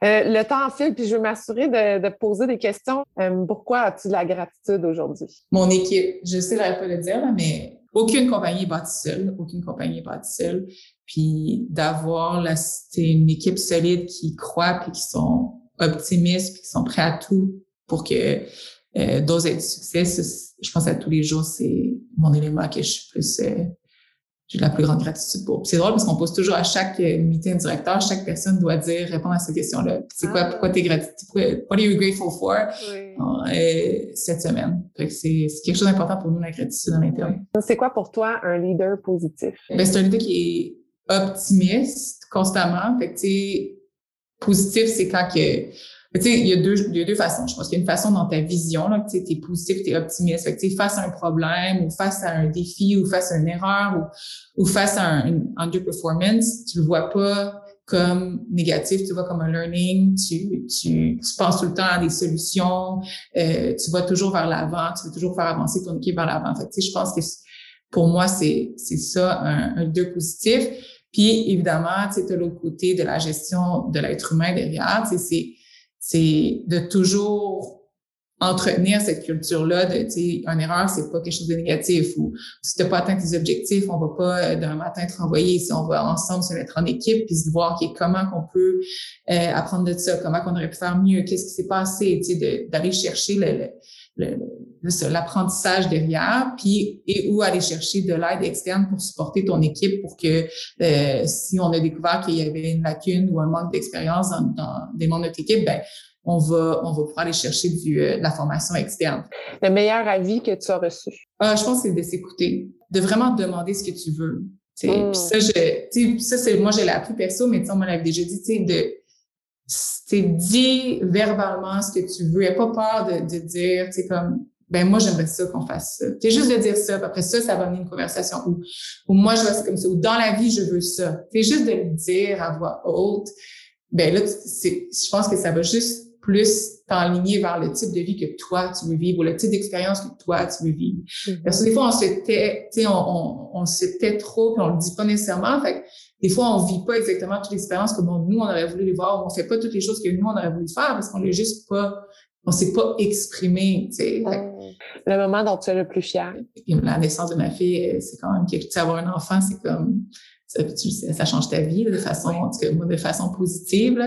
euh, le temps file, puis je veux m'assurer de, de, poser des questions. Euh, pourquoi as-tu de la gratitude aujourd'hui? Mon équipe, je sais pas le dire, là, mais aucune compagnie est bâtie seule, aucune compagnie est bâtie seule. Puis d'avoir une équipe solide qui croit puis qui sont optimistes puis qui sont prêts à tout pour que euh, d'autres aient du succès. Je pense à tous les jours, c'est mon élément que je suis plus euh, j'ai la plus grande gratitude pour. C'est drôle parce qu'on pose toujours à chaque meeting directeur, chaque personne doit dire, répondre à cette question-là. C'est quoi, pourquoi t'es gratitude, what are you grateful for? Euh, cette semaine? c'est quelque chose d'important pour nous, la gratitude en interne. C'est quoi pour toi un leader positif? Ben, c'est un leader qui est optimiste constamment. Fait que, positif, c'est quand que tu sais, il y a deux, il y a deux façons. Je pense qu'il y a une façon dans ta vision, là, tu es positif, tu es optimiste. Fait que, tu sais, face à un problème ou face à un défi ou face à une erreur ou, ou face à un, une underperformance, tu le vois pas comme négatif, tu vois comme un learning, tu, tu, tu penses tout le temps à des solutions, euh, tu vas toujours vers l'avant, tu veux toujours faire avancer ton équipe vers l'avant. Fait que, tu sais, je pense que pour moi, c'est, ça, un, un deux positif. Puis, évidemment, tu sais, l'autre côté de la gestion de l'être humain derrière, tu sais, c'est c'est de toujours entretenir cette culture-là de, tu sais, une erreur, c'est pas quelque chose de négatif ou si t'as pas atteint tes objectifs, on va pas euh, d'un matin te renvoyer. Si on va ensemble se mettre en équipe puis se voir okay, comment qu'on peut euh, apprendre de ça, comment qu'on aurait pu faire mieux, qu'est-ce qui s'est passé, tu sais, d'aller chercher le, l'apprentissage derrière, puis et où aller chercher de l'aide externe pour supporter ton équipe pour que euh, si on a découvert qu'il y avait une lacune ou un manque d'expérience dans, dans, des membres de notre équipe, ben on va on va pouvoir aller chercher du, euh, de la formation externe. Le meilleur avis que tu as reçu? Ah, je pense que c'est de s'écouter, de vraiment demander ce que tu veux. Mm. ça, je, ça c'est moi, je l'ai appris perso, mais on m'avait déjà dit, de dis verbalement ce que tu veux. N'aie pas peur de, de dire, tu sais, comme, ben moi, j'aimerais ça qu'on fasse ça. C'est juste de dire ça, puis après ça, ça va amener une conversation. Ou, ou moi, je vois comme ça. Ou dans la vie, je veux ça. C'est juste de le dire à voix haute. Ben là, je pense que ça va juste plus t'enligner vers le type de vie que toi, tu veux vivre ou le type d'expérience que toi, tu veux vivre. Mm-hmm. Parce que des fois, on se tait, on, on, on se tait trop, puis on le dit pas nécessairement. Fait des fois, on vit pas exactement toute l'expérience comme nous, on aurait voulu les voir, on fait pas toutes les choses que nous, on aurait voulu faire parce qu'on n'est juste pas, on s'est pas exprimé, tu sais. Le moment dont tu es le plus fier. La naissance de ma fille, euh, c'est quand même quelque chose. Avoir un enfant, c'est comme, ça, ça, change ta vie de façon, en tout cas, de façon positive.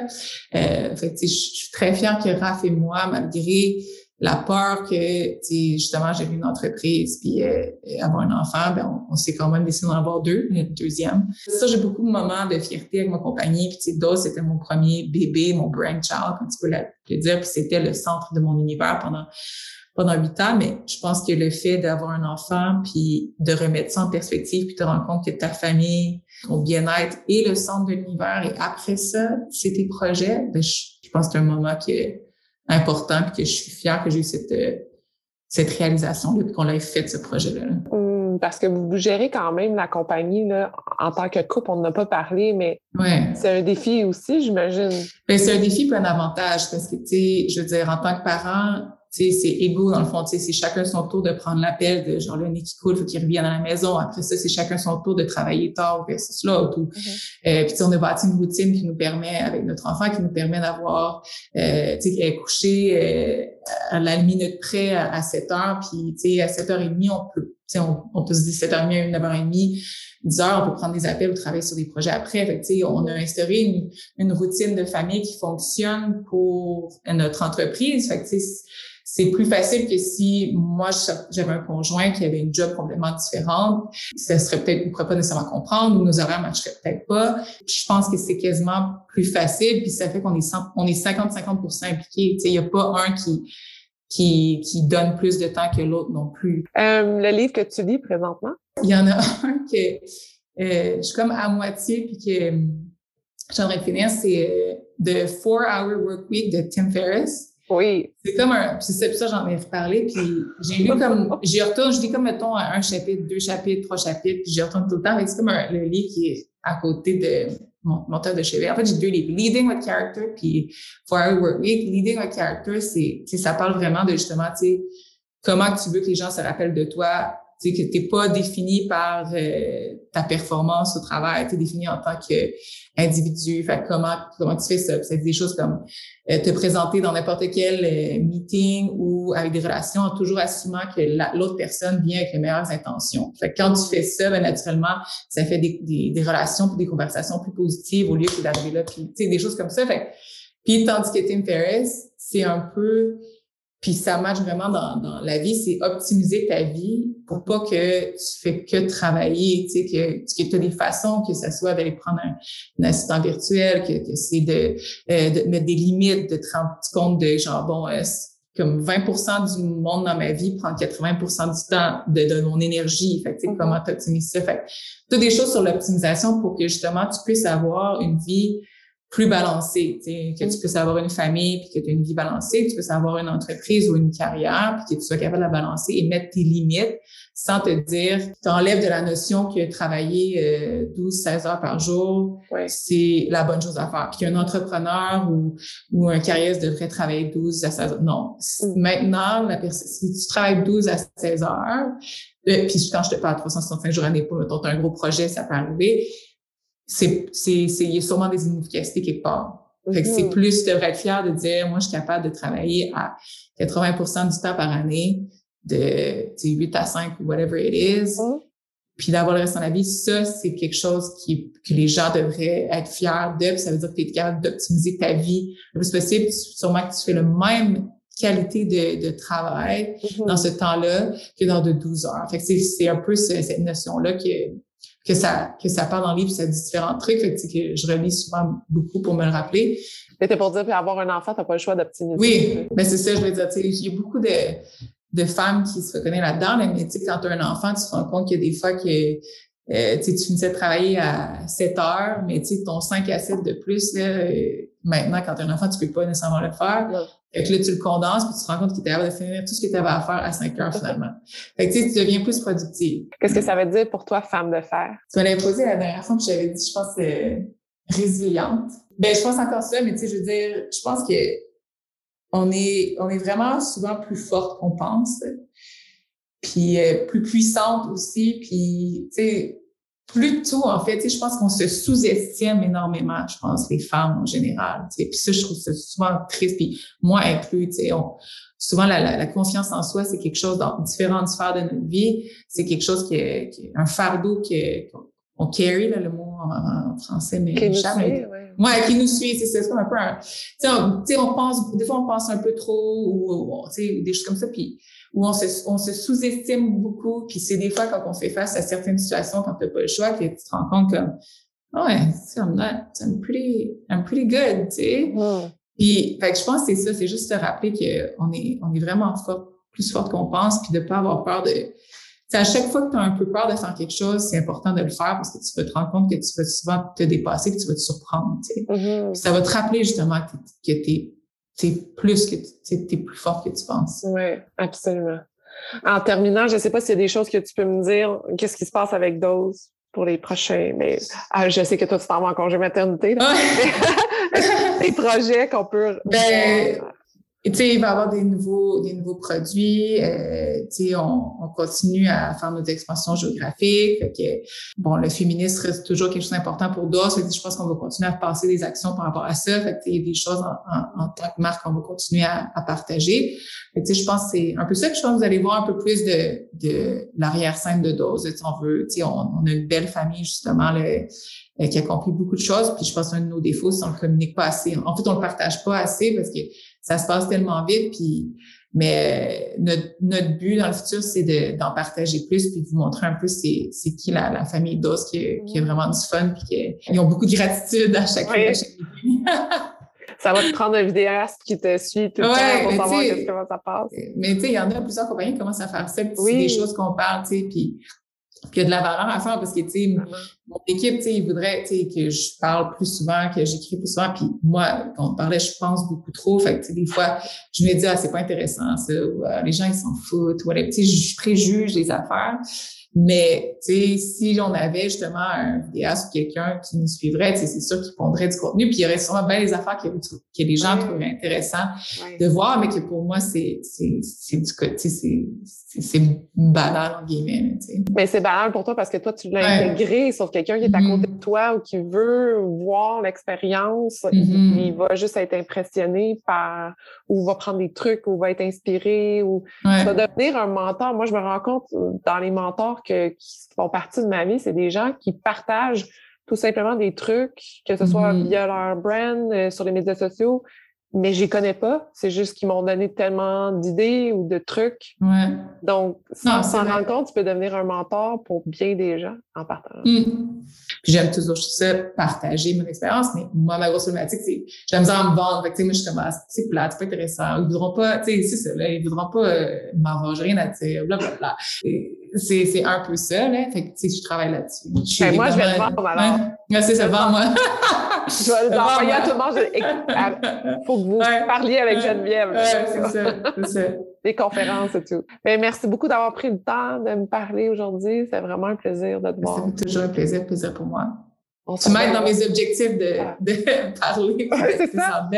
Euh, fait je suis très fière que Raph et moi, malgré la peur que, justement, j'ai une entreprise puis euh, avoir un enfant, ben on, s'est quand même décidé d'en avoir deux, une deuxième. Ça, j'ai beaucoup de moments de fierté avec ma compagnie. Puis, tu c'était mon premier bébé, mon brainchild, comme tu peux le dire. Puis, c'était le centre de mon univers pendant pendant huit ans. Mais je pense que le fait d'avoir un enfant, puis de remettre ça en perspective, puis te rendre compte que ta famille, ton bien-être est le centre de l'univers, et après ça, c'est tes projets, ben, je, pense que c'est un moment qui est important puis que je suis fière que j'ai eu cette, euh, cette réalisation depuis qu'on ait fait ce projet-là. Hum, parce que vous gérez quand même la compagnie là, en tant que couple, on n'a pas parlé, mais ouais. c'est un défi aussi, j'imagine. Ben, c'est un défi puis un avantage parce que, tu sais, je veux dire, en tant que parent, c'est égaux dans le fond. C'est chacun son tour de prendre l'appel de genre le nez qui coule, faut qu'il revienne à la maison. Après ça, c'est chacun son tour de travailler tard versus l'autre. Mm-hmm. Euh, puis on a bâti une routine qui nous permet, avec notre enfant, qui nous permet d'avoir, euh, tu sais, est couché euh, à la minute près à, 7 heures, puis tu sais, à 7h30, on peut, tu sais, on, on, peut se dire 7h30 à 9h30, 10 heures, on peut prendre des appels ou travailler sur des projets après. Fait que, on a instauré une, une, routine de famille qui fonctionne pour notre entreprise. Fait que, c'est plus facile que si moi j'avais un conjoint qui avait une job complètement différente, ça serait peut-être, il pourrait pas nécessairement comprendre ou nos horaires marcheraient peut-être pas. je pense que c'est quasiment plus facile, puis ça fait qu'on est on est 50-50% impliqués. Il n'y a pas un qui qui, qui donne plus de temps que l'autre non plus. Euh, le livre que tu lis présentement? Il y en a *laughs* un que euh, je suis comme à moitié puis que j'aimerais finir, c'est euh, The Four Hour Work Week de Tim Ferriss. Oui. C'est comme un, c'est ça, j'en ai reparlé, puis j'ai lu comme, j'y retourne, je lis comme, mettons, un chapitre, deux chapitres, trois chapitres, puis j'y retourne tout le temps, c'est comme un, le livre qui est à côté de mon, mon de chevet. En fait, j'ai deux livres, Leading with Character, puis Hour Work Week. Leading with Character, c'est, ça parle vraiment de justement, tu sais, comment tu veux que les gens se rappellent de toi tu sais, que t'es pas défini par euh, ta performance au travail, tu es défini en tant qu'individu. Comment, comment tu fais ça? C'est des choses comme euh, te présenter dans n'importe quel euh, meeting ou avec des relations en toujours assumant que l'autre personne vient avec les meilleures intentions. Quand tu fais ça, ben, naturellement, ça fait des, des, des des conversations plus positives au lieu que d'arriver là, puis des choses comme ça. Puis tandis que Tim Ferriss, c'est un peu puis ça marche vraiment dans, dans la vie, c'est optimiser ta vie pour pas que tu fais que travailler, tu sais, que, que tu as des façons, que ce soit d'aller prendre un, assistant virtuel, que, que c'est de, euh, de mettre des limites, de te rendre compte de genre, bon, euh, comme 20% du monde dans ma vie prend 80% du temps de, de mon énergie. Fait que, tu sais, mm-hmm. comment tu optimises ça? Fait que, des choses sur l'optimisation pour que justement tu puisses avoir une vie plus balancé, que tu puisses avoir une famille puis que tu aies une vie balancée, que tu puisses avoir une entreprise ou une carrière puis que tu sois capable de la balancer et mettre tes limites sans te dire, tu enlèves de la notion que travailler euh, 12-16 heures par jour, c'est la bonne chose à faire. Puis qu'un entrepreneur ou, ou un carrière devrait travailler 12 à 16 heures. Non. Mm. Maintenant, la si tu travailles 12 à 16 heures, euh, puis quand je te parle de 365 jours année, pas, tu as un gros projet, ça peut arriver, c'est, c'est, c'est, il y a sûrement des inefficacités quelque part. Fait que c'est mm-hmm. plus, tu devrais être fier de dire, moi, je suis capable de travailler à 80% du temps par année, de 8 à 5 ou whatever it is, mm-hmm. puis d'avoir le reste de la vie. Ça, c'est quelque chose qui, que les gens devraient être fiers de. ça veut dire que tu es capable d'optimiser ta vie le plus possible. Sûrement que tu fais le même qualité de, de travail mm-hmm. dans ce temps-là que dans de 12 heures. Fait que c'est, c'est un peu cette notion-là que que ça, que ça parle dans le livre, ça dit différents trucs, que, que je relis souvent beaucoup pour me le rappeler. Mais t'es pour dire, avoir un enfant, t'as pas le choix d'optimiser. Oui, mais c'est ça, je veux dire, tu sais, il y a beaucoup de, de femmes qui se reconnaissent là-dedans, mais tu sais, quand tu as un enfant, tu te rends compte qu'il y a des fois que euh, tu finissais de travailler à 7 heures, mais tu ton 5 à 7 de plus, là, euh, maintenant, quand tu as un enfant, tu peux pas nécessairement le faire. Fait que là, tu le condenses, puis tu te rends compte que tu es capable de finir tout ce que tu avais à faire à 5 heures finalement. Fait que tu sais, tu deviens plus productive. Qu'est-ce que ça veut dire pour toi, femme de fer? Tu l'avais posé la dernière fois, puis j'avais dit, je pense, euh, résiliente. Ben, je pense encore ça, mais tu sais, je veux dire, je pense que on est, on est vraiment souvent plus forte qu'on pense puis euh, plus puissante aussi, puis tu sais plus tout en fait, je pense qu'on se sous-estime énormément, je pense les femmes en général, puis ça je trouve ça souvent triste, puis moi inclus, sais, souvent la, la, confiance en soi c'est quelque chose dans différentes sphères de notre vie, c'est quelque chose qui est, qui est un fardeau que on carry là, le mot en, français mais qui nous suit, ouais. qui nous suit c'est comme un peu un, tu sais on, on pense des fois on pense un peu trop ou, sais des choses comme ça. Puis où on se, on se sous-estime beaucoup. Puis c'est des fois quand on fait face à certaines situations, quand tu n'as pas le choix, que tu te rends compte comme, oh ouais, I'm not, I'm pretty, I'm pretty good, tu sais. Puis, fait que je pense que c'est ça, c'est juste se rappeler qu'on est, on est vraiment fort, plus fort qu'on pense, puis de pas avoir peur de, c'est à chaque fois que tu as un peu peur de faire quelque chose, c'est important de le faire parce que tu vas te rendre compte que tu vas souvent te dépasser, que tu vas te surprendre. Tu sais. Mm-hmm. Ça va te rappeler justement que, que tu es c'est plus que tu es plus fort que tu penses. Oui, absolument. En terminant, je ne sais pas s'il y a des choses que tu peux me dire. Qu'est-ce qui se passe avec Dose pour les prochains? Mais ah, je sais que toi, tu t'en vas en congé maternité. Là. *laughs* des projets qu'on peut. Ben, tu sais, il va y avoir des nouveaux, des nouveaux produits. Euh, tu sais, on, on, continue à faire nos expansions géographiques. Fait que, bon, le féminisme reste toujours quelque chose d'important pour d'autres. Je pense qu'on va continuer à passer des actions par rapport à ça. Fait que, il y a des choses en, en, tant que marque qu'on va continuer à, à partager. Je pense que c'est un peu ça. que je pense que vous allez voir un peu plus de, de l'arrière-scène de dose. On veut, tu sais, on, on, a une belle famille, justement, euh, qui accomplit beaucoup de choses. Puis je pense qu'un de nos défauts, c'est qu'on le communique pas assez. En fait, on le partage pas assez parce que ça se passe tellement vite. Puis, mais notre, notre but dans le futur, c'est d'en partager plus puis de vous montrer un peu c'est, qui la, la famille DOS qui, qui a vraiment du fun puis qui ont beaucoup de gratitude à chaque fois. *laughs* ça va te prendre un vidéaste qui te suit tout le temps pour savoir comment ça passe. Mais tu sais, il y en a plusieurs compagnies qui commencent à faire ça. Puis c'est des choses qu'on parle, tu sais, puis qu'il y a de la valeur à faire parce que, tu sais, mon équipe, tu sais, ils voudraient, tu sais, que je parle plus souvent, que j'écris plus souvent. Puis moi, quand on parlait, je pense beaucoup trop. Fait que, tu sais, des fois, je me dis, ah, c'est pas intéressant, ça. Ou, ah, les gens, ils s'en foutent. Ou, tu sais, je préjuge les affaires. Mais, tu sais, si on avait justement un vidéaste ou quelqu'un qui nous suivrait, c'est sûr qu'il pondrait du contenu, puis il y aurait sûrement bien des affaires que, que les gens trouveraient intéressant de voir, mais que pour moi, c'est c'est du côté, c'est banal, en guillemets. sais. Mais c'est banal pour toi parce que toi, tu l'as intégré, sauf quelqu'un qui est à côté mm-hmm. de toi ou qui veut voir l'expérience, mm-hmm. il va juste être impressionné par, ou va prendre des trucs, ou va être inspiré, ou va devenir un mentor. Moi, je me rends compte dans les mentors qui font partie de ma vie, c'est des gens qui partagent tout simplement des trucs, que ce soit mm-hmm. via leur brand, euh, sur les médias sociaux, mais je connais pas. C'est juste qu'ils m'ont donné tellement d'idées ou de trucs. Ouais. Donc, sans s'en rendre compte, tu peux devenir un mentor pour bien des gens en partageant. Mm. J'aime toujours ça, partager mon expérience, mais moi, ma grosse problématique, c'est j'aime ça me vendre. Fait que, moi, je suis comme, ah, c'est plat, c'est pas intéressant. Ils voudront pas, tu sais, c'est ça, là, ils voudront pas euh, m'en j'ai rien à dire, blablabla. C'est, c'est un peu ça, là. Fait que, tu sais, je travaille là-dessus. Ben, moi, je vais le vendre, alors. Ouais, c'est ça, vends-moi. *laughs* je vais l'envoyer à tout le monde. Il faut que vous parliez avec Geneviève. Ouais, c'est ça, c'est ça. Des conférences et tout. Mais ben, merci beaucoup d'avoir pris le temps de me parler aujourd'hui. C'est vraiment un plaisir de te voir. C'est toujours un plaisir, plaisir pour moi. On tu m'aides dans mes objectifs de, de *laughs* parler. c'est ça.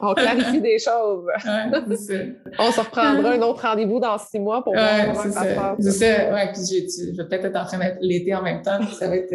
On clarifie des choses. *laughs* Ouais, ça. On se reprendra un autre rendez-vous dans six mois pour voir comment ça, se passe. C'est ça. Ouais, puis je, je vais peut-être être en train d'être l'été en même temps. Ça va être,